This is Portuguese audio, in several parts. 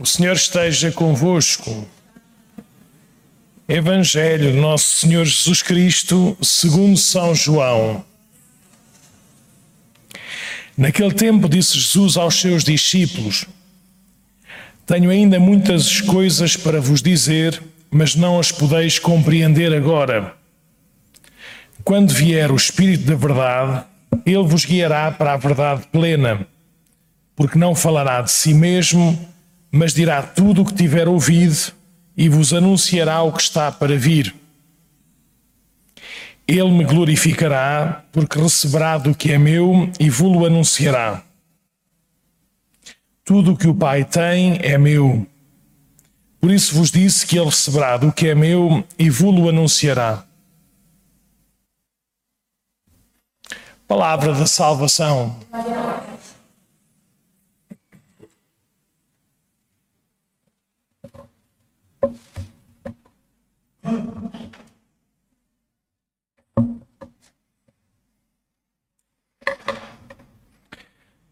O Senhor esteja convosco. Evangelho de Nosso Senhor Jesus Cristo, segundo São João. Naquele tempo disse Jesus aos seus discípulos: Tenho ainda muitas coisas para vos dizer, mas não as podeis compreender agora. Quando vier o Espírito da Verdade, ele vos guiará para a verdade plena, porque não falará de si mesmo, mas dirá tudo o que tiver ouvido e vos anunciará o que está para vir. Ele me glorificará, porque receberá do que é meu e vos-lo anunciará. Tudo o que o Pai tem é meu. Por isso vos disse que ele receberá do que é meu e vos-lo anunciará. Palavra da salvação.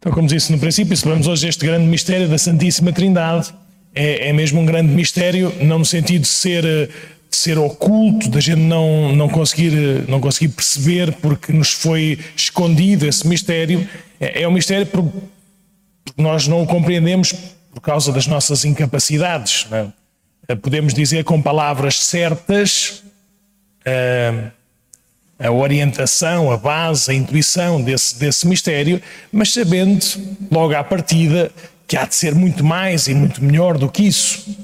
Então, como disse no princípio, celebramos hoje este grande mistério da Santíssima Trindade. É, é mesmo um grande mistério, não no sentido de ser, de ser oculto, da gente não, não, conseguir, não conseguir perceber porque nos foi escondido esse mistério. É, é um mistério porque nós não o compreendemos por causa das nossas incapacidades. É? Podemos dizer com palavras certas a, a orientação, a base, a intuição desse, desse mistério, mas sabendo logo à partida que há de ser muito mais e muito melhor do que isso.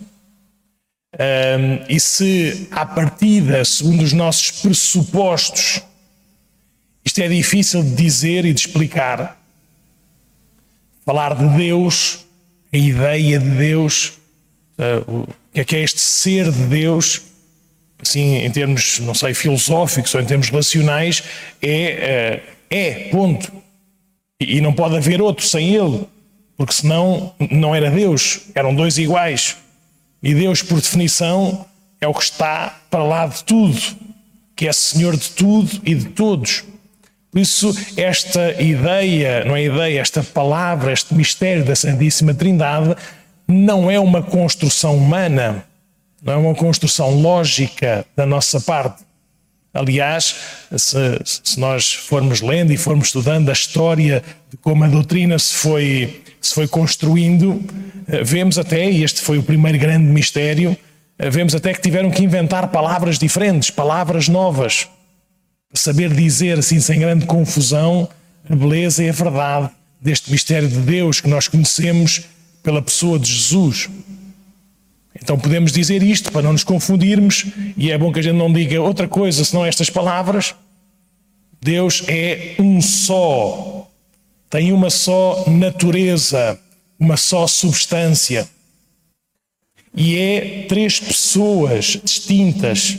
Um, e se à partida, segundo os nossos pressupostos, isto é difícil de dizer e de explicar, falar de Deus, a ideia de Deus, uh, o que é que é este ser de Deus, assim, em termos, não sei, filosóficos ou em termos relacionais, é, é, é ponto. E não pode haver outro sem ele, porque senão não era Deus, eram dois iguais. E Deus, por definição, é o que está para lá de tudo, que é Senhor de tudo e de todos. Por isso, esta ideia, não é ideia, esta palavra, este mistério da Santíssima Trindade, não é uma construção humana não é uma construção lógica da nossa parte. Aliás, se, se, nós formos lendo e formos estudando a história de como a doutrina se foi, se foi construindo, eh, vemos até, e este foi o primeiro grande mistério, eh, vemos até que tiveram que inventar palavras diferentes, palavras novas, saber dizer assim sem grande confusão a beleza e a verdade deste mistério de Deus que nós conhecemos pela pessoa de Jesus. Então podemos dizer isto para não nos confundirmos, e é bom que a gente não diga outra coisa senão estas palavras. Deus é um só, tem uma só natureza, uma só substância. E é três pessoas distintas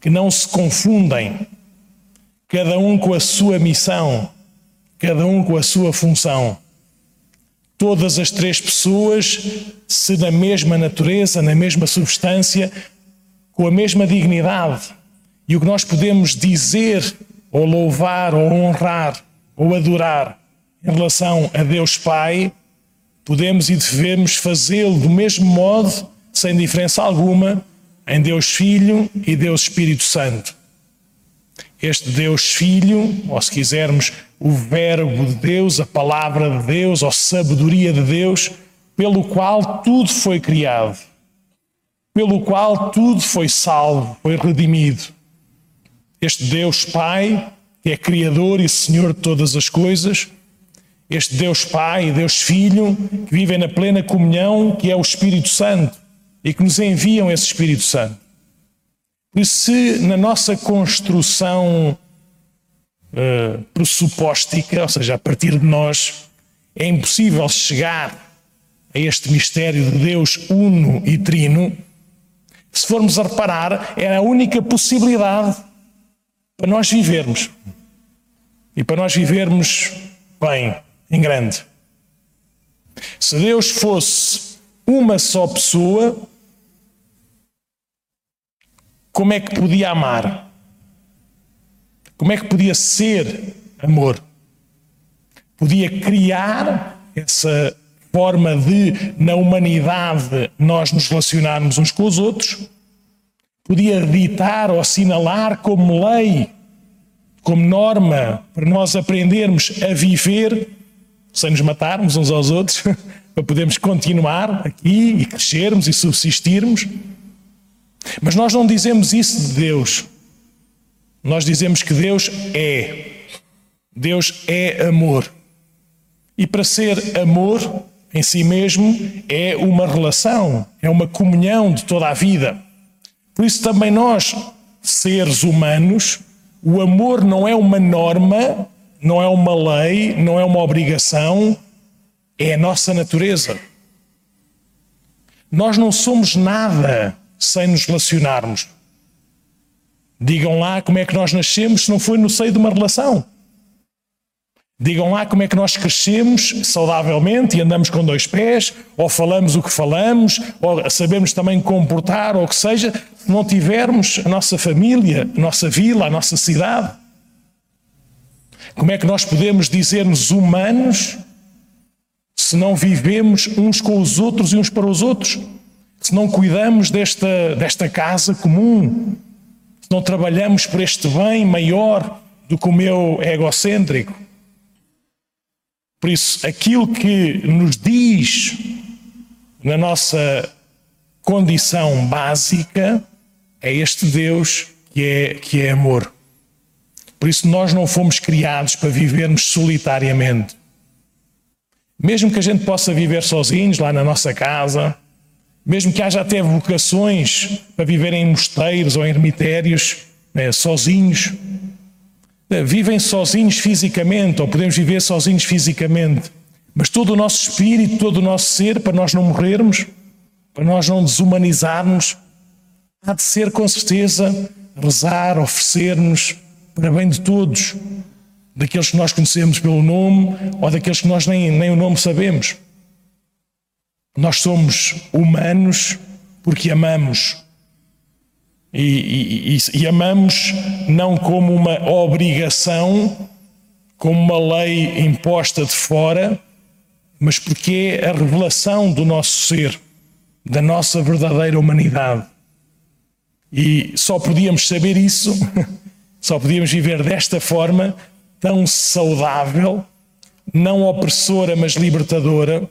que não se confundem, cada um com a sua missão, cada um com a sua função todas as três pessoas, se na mesma natureza, na mesma substância, com a mesma dignidade. E o que nós podemos dizer, ou louvar, ou honrar, ou adorar em relação a Deus Pai, podemos e devemos fazê-lo do mesmo modo, sem diferença alguma, em Deus Filho e Deus Espírito Santo. Este Deus Filho, ou se quisermos, o Verbo de Deus, a Palavra de Deus, ou sabedoria de Deus, pelo qual tudo foi criado, pelo qual tudo foi salvo, foi redimido. Este Deus Pai, que é Criador e Senhor de todas as coisas, este Deus Pai e Deus Filho, que vivem na plena comunhão, que é o Espírito Santo, e que nos enviam esse Espírito Santo. Isso, se na nossa construção uh, pressupóstica, ou seja, a partir de nós, é impossível chegar a este mistério de Deus uno e trino, se formos a reparar, é a única possibilidade para nós vivermos. E para nós vivermos bem, em grande. Se Deus fosse uma só pessoa, como é que podia amar? Como é que podia ser amor? Podia criar essa forma de, na humanidade, nós nos relacionarmos uns com os outros, podia ditar ou assinalar como lei, como norma, para nós aprendermos a viver sem nos matarmos uns aos outros, para podermos continuar aqui e crescermos e subsistirmos. Mas nós não dizemos isso de Deus. Nós dizemos que Deus é. Deus é amor. E para ser amor em si mesmo é uma relação, é uma comunhão de toda a vida. Por isso também nós, seres humanos, o amor não é uma norma, não é uma lei, não é uma obrigação, é a nossa natureza. Nós não somos nada sem nos relacionarmos. Digam lá como é que nós nascemos se não foi no seio de uma relação. Digam lá como é que nós crescemos saudavelmente e andamos com dois pés, ou falamos o que falamos, ou sabemos também comportar, ou o que seja, se não tivermos a nossa família, a nossa vila, a nossa cidade. Como é que nós podemos dizer-nos humanos se não vivemos uns com os outros e uns para os outros? Se não cuidamos desta, desta casa comum? Se não trabalhamos por este bem maior do que o meu egocêntrico? Por isso, aquilo que nos diz na nossa condição básica é este Deus que é, que é amor. Por isso, nós não fomos criados para vivermos solitariamente. Mesmo que a gente possa viver sozinhos lá na nossa casa, mesmo que haja até vocações para viver em mosteiros ou em ermitérios, né, sozinhos, é, vivem sozinhos fisicamente, ou podemos viver sozinhos fisicamente, mas todo o nosso espírito, todo o nosso ser, para nós não morrermos, para nós não desumanizarmos, há de ser com certeza rezar, oferecer-nos para bem de todos, daqueles que nós conhecemos pelo nome ou daqueles que nós nem, nem o nome sabemos. Nós somos humanos porque amamos e, e, e, amamos não como uma obrigação, como uma lei imposta de fora, mas porque é a revelação do nosso ser, da nossa verdadeira humanidade. E só podíamos saber isso, só podíamos viver desta forma, tão saudável, não opressora, mas libertadora,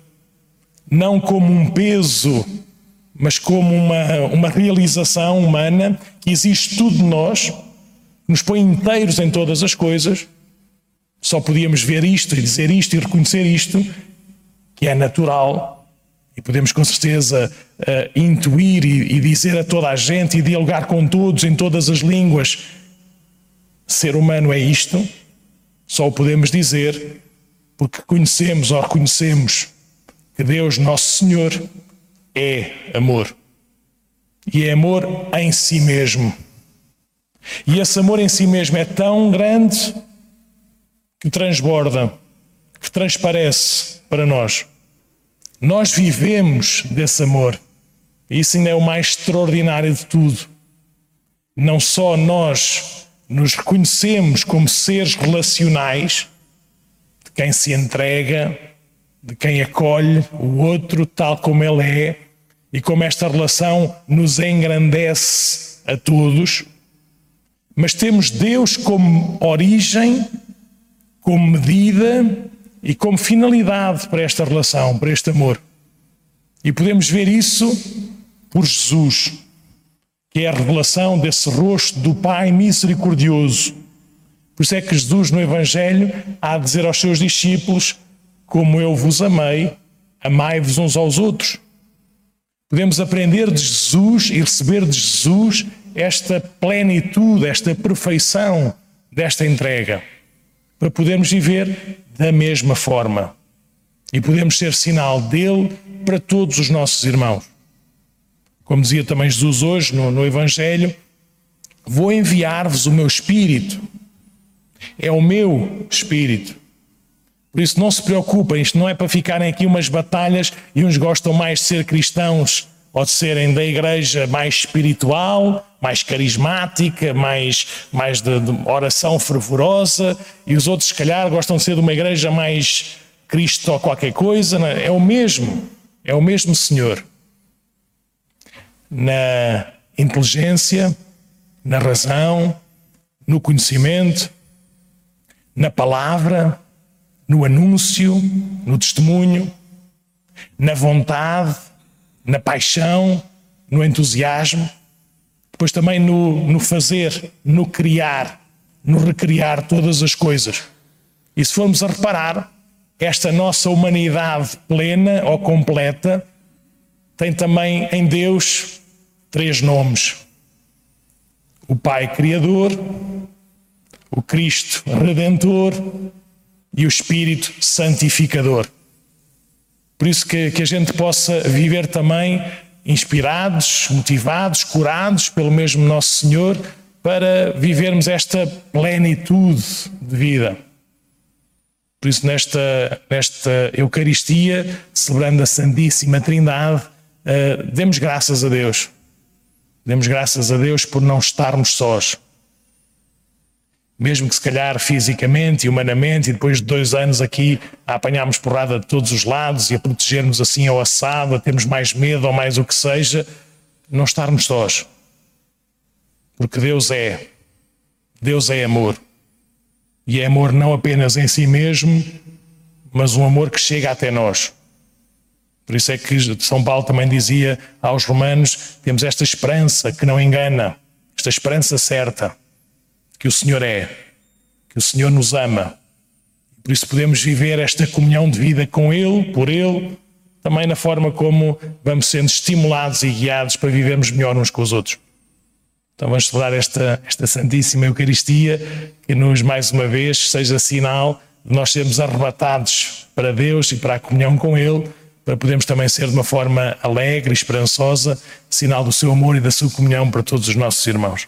não como um peso mas como uma, uma realização humana que existe tudo de nós, nos põe inteiros em todas as coisas. Só podíamos ver isto e dizer isto e reconhecer isto, que é natural, e podemos com certeza uh, intuir e, e dizer a toda a gente e dialogar com todos em todas as línguas: ser humano é isto. Só o podemos dizer porque conhecemos ou reconhecemos que Deus, nosso Senhor, é amor. E é amor em si mesmo. E esse amor em si mesmo é tão grande que transborda, que transparece para nós. Nós vivemos desse amor. E isso ainda é o mais extraordinário de tudo. Não só nós nos reconhecemos como seres relacionais, de quem se entrega, de quem acolhe o outro tal como ele é, e como esta relação nos engrandece a todos, mas temos Deus como origem, como medida e como finalidade para esta relação, para este amor. E podemos ver isso por Jesus, que é a revelação desse rosto do Pai misericordioso. Por isso é que Jesus no Evangelho há de dizer aos seus discípulos: Como eu vos amei, amai-vos uns aos outros. Podemos aprender de Jesus e receber de Jesus esta plenitude, esta perfeição desta entrega, para podermos viver da mesma forma e podemos ser sinal dele para todos os nossos irmãos. Como dizia também Jesus hoje no, no Evangelho, vou enviar-vos o meu Espírito. É o meu Espírito por isso não se preocupem, isto não é para ficarem aqui umas batalhas e uns gostam mais de ser cristãos ou de serem da igreja mais espiritual, mais carismática, mais, mais de, de oração fervorosa, e os outros, se calhar, gostam de ser de uma igreja mais, Cristo ou qualquer coisa, é? é o mesmo, é o mesmo Senhor. Na inteligência, na razão, no conhecimento, na palavra, no anúncio, no testemunho, na vontade, na paixão, no entusiasmo, depois também no, no fazer, no criar, no recriar todas as coisas. E se formos a reparar, esta nossa humanidade plena ou completa tem também em Deus três nomes: o Pai Criador, o Cristo Redentor e o Espírito Santificador. Por isso que, que a gente possa viver também inspirados, motivados, curados pelo mesmo Nosso Senhor, para vivermos esta plenitude de vida. Por isso, nesta, nesta Eucaristia, celebrando a Santíssima Trindade, uh, demos graças a Deus. Demos graças a Deus por não estarmos sós mesmo que se calhar fisicamente e humanamente, e depois de dois anos aqui a apanharmos porrada de todos os lados e a protegermos assim ao assado, a termos mais medo ou mais o que seja, não estarmos sós. Porque Deus é. Deus é amor. E é amor não apenas em si mesmo, mas um amor que chega até nós. Por isso é que São Paulo também dizia aos romanos: temos esta esperança que não engana, esta esperança certa que o Senhor é, que o Senhor nos ama. Por isso podemos viver esta comunhão de vida com Ele, por Ele, também na forma como vamos sendo estimulados e guiados para vivermos melhor uns com os outros. Então vamos celebrar esta, esta Santíssima Eucaristia, que nos, mais uma vez, seja sinal de nós sermos arrebatados para Deus e para a comunhão com Ele, para podermos também ser de uma forma alegre e esperançosa, sinal do seu amor e da sua comunhão para todos os nossos irmãos.